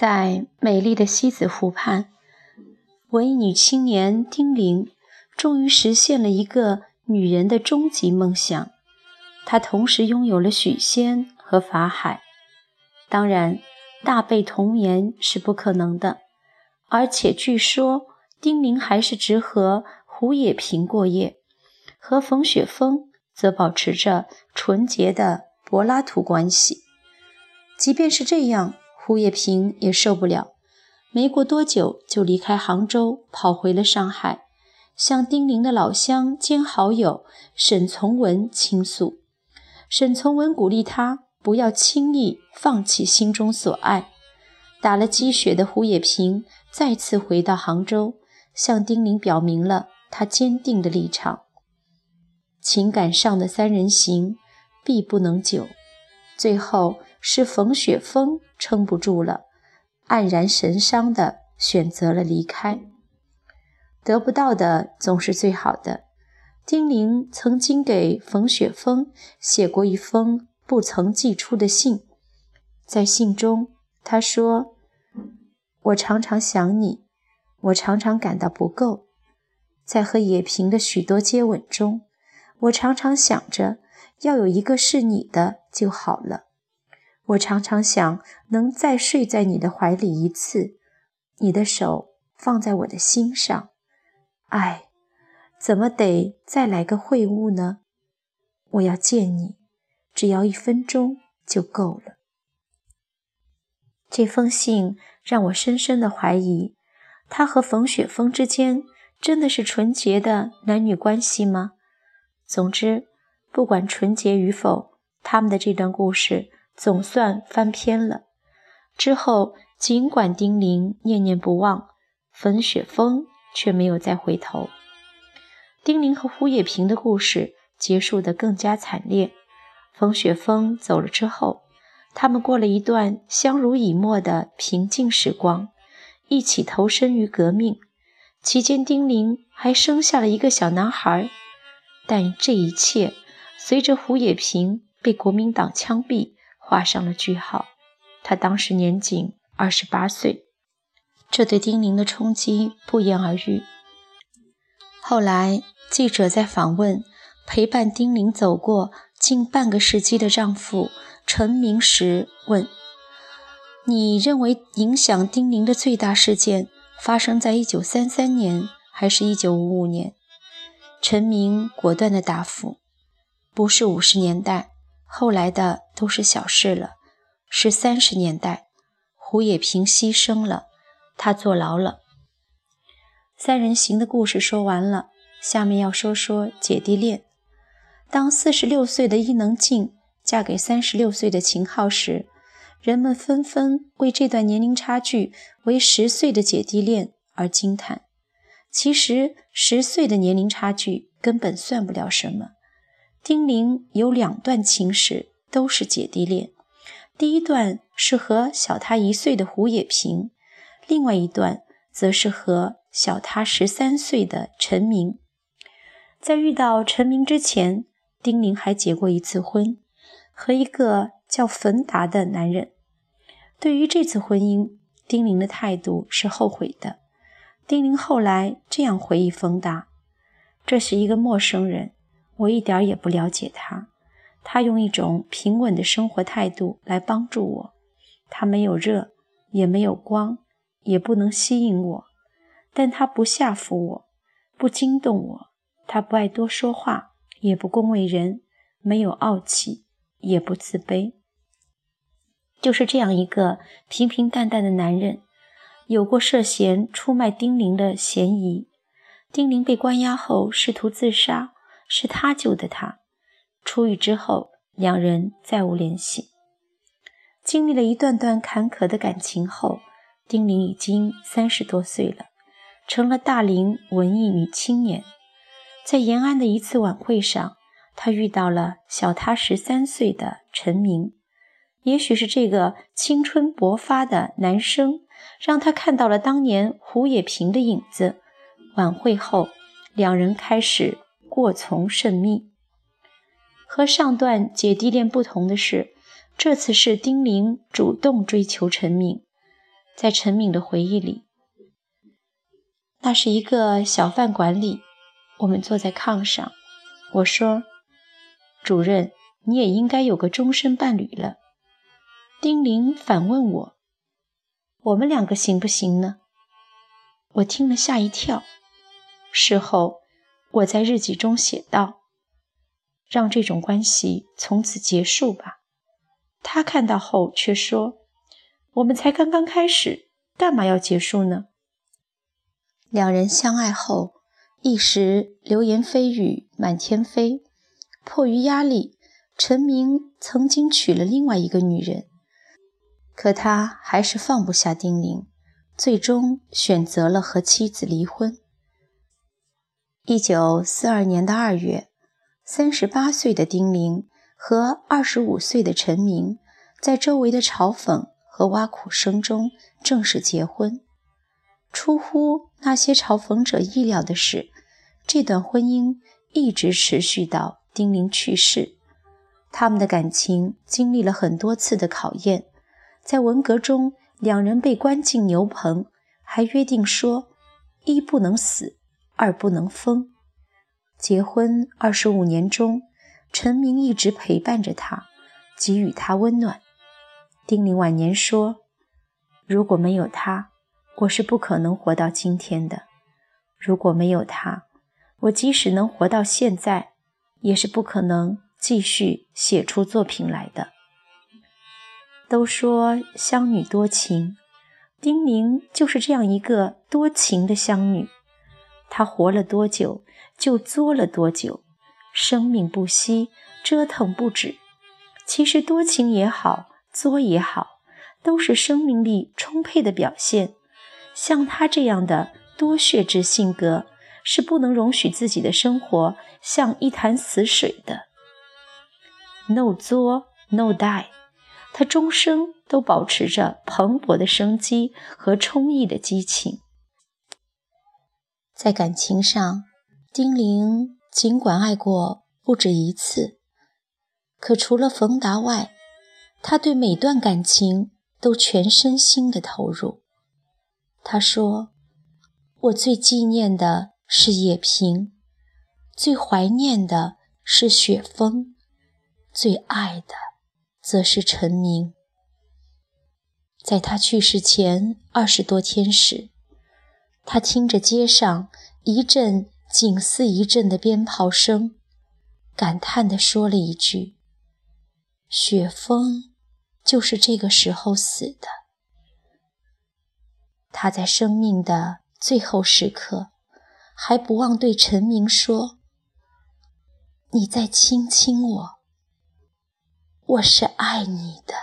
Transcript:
在美丽的西子湖畔，文艺女青年丁玲终于实现了一个女人的终极梦想。她同时拥有了许仙和法海。当然，大被同眠是不可能的，而且据说丁玲还是只和胡也平过夜，和冯雪峰则保持着纯洁的柏拉图关系。即便是这样，胡也平也受不了，没过多久就离开杭州，跑回了上海，向丁玲的老乡兼好友沈从文倾诉。沈从文鼓励他不要轻易放弃心中所爱。打了鸡血的胡也平再次回到杭州，向丁玲表明了他坚定的立场。情感上的三人行，必不能久。最后是冯雪峰撑不住了，黯然神伤地选择了离开。得不到的总是最好的。丁玲曾经给冯雪峰写过一封不曾寄出的信，在信中，他说：“我常常想你，我常常感到不够，在和野平的许多接吻中，我常常想着。”要有一个是你的就好了。我常常想能再睡在你的怀里一次，你的手放在我的心上。哎，怎么得再来个会晤呢？我要见你，只要一分钟就够了。这封信让我深深的怀疑，他和冯雪峰之间真的是纯洁的男女关系吗？总之。不管纯洁与否，他们的这段故事总算翻篇了。之后，尽管丁玲念念不忘，冯雪峰却没有再回头。丁玲和胡也平的故事结束得更加惨烈。冯雪峰走了之后，他们过了一段相濡以沫的平静时光，一起投身于革命。期间，丁玲还生下了一个小男孩。但这一切。随着胡也平被国民党枪毙，画上了句号。他当时年仅二十八岁，这对丁玲的冲击不言而喻。后来，记者在访问陪伴丁玲走过近半个世纪的丈夫陈明时，问：“你认为影响丁玲的最大事件发生在一九三三年，还是一九五五年？”陈明果断地答复。不是五十年代，后来的都是小事了。是三十年代，胡也平牺牲了，他坐牢了。三人行的故事说完了，下面要说说姐弟恋。当四十六岁的伊能静嫁给三十六岁的秦昊时，人们纷纷为这段年龄差距为十岁的姐弟恋而惊叹。其实，十岁的年龄差距根本算不了什么。丁玲有两段情史，都是姐弟恋。第一段是和小他一岁的胡也平，另外一段则是和小他十三岁的陈明。在遇到陈明之前，丁玲还结过一次婚，和一个叫冯达的男人。对于这次婚姻，丁玲的态度是后悔的。丁玲后来这样回忆冯达：“这是一个陌生人。”我一点也不了解他，他用一种平稳的生活态度来帮助我。他没有热，也没有光，也不能吸引我，但他不吓唬我，不惊动我。他不爱多说话，也不恭维人，没有傲气，也不自卑。就是这样一个平平淡淡的男人，有过涉嫌出卖丁玲的嫌疑。丁玲被关押后，试图自杀。是他救的他。出狱之后，两人再无联系。经历了一段段坎坷的感情后，丁玲已经三十多岁了，成了大龄文艺女青年。在延安的一次晚会上，她遇到了小她十三岁的陈明。也许是这个青春勃发的男生，让她看到了当年胡也平的影子。晚会后，两人开始。过从甚密。和上段姐弟恋不同的是，这次是丁玲主动追求陈敏。在陈敏的回忆里，那是一个小饭馆里，我们坐在炕上。我说：“主任，你也应该有个终身伴侣了。”丁玲反问我：“我们两个行不行呢？”我听了吓一跳。事后，我在日记中写道：“让这种关系从此结束吧。”他看到后却说：“我们才刚刚开始，干嘛要结束呢？”两人相爱后，一时流言蜚语满天飞。迫于压力，陈明曾经娶了另外一个女人，可他还是放不下丁玲，最终选择了和妻子离婚。一九四二年的二月，三十八岁的丁玲。和二十五岁的陈明，在周围的嘲讽和挖苦声中正式结婚。出乎那些嘲讽者意料的是，这段婚姻一直持续到丁玲去世。他们的感情经历了很多次的考验，在文革中，两人被关进牛棚，还约定说：一不能死，二不能疯。结婚二十五年中。陈明一直陪伴着他，给予他温暖。丁玲晚年说：“如果没有他，我是不可能活到今天的。如果没有他，我即使能活到现在，也是不可能继续写出作品来的。”都说乡女多情，丁玲就是这样一个多情的乡女。他活了多久，就作了多久。生命不息，折腾不止。其实多情也好，作也好，都是生命力充沛的表现。像他这样的多血质性格，是不能容许自己的生活像一潭死水的。No 作，No die。他终生都保持着蓬勃的生机和充溢的激情。在感情上，丁玲。尽管爱过不止一次，可除了冯达外，他对每段感情都全身心的投入。他说：“我最纪念的是叶平，最怀念的是雪峰，最爱的则是陈明。”在他去世前二十多天时，他听着街上一阵。紧似一阵的鞭炮声，感叹地说了一句：“雪峰就是这个时候死的。”他在生命的最后时刻，还不忘对陈明说：“你在亲亲我，我是爱你的。”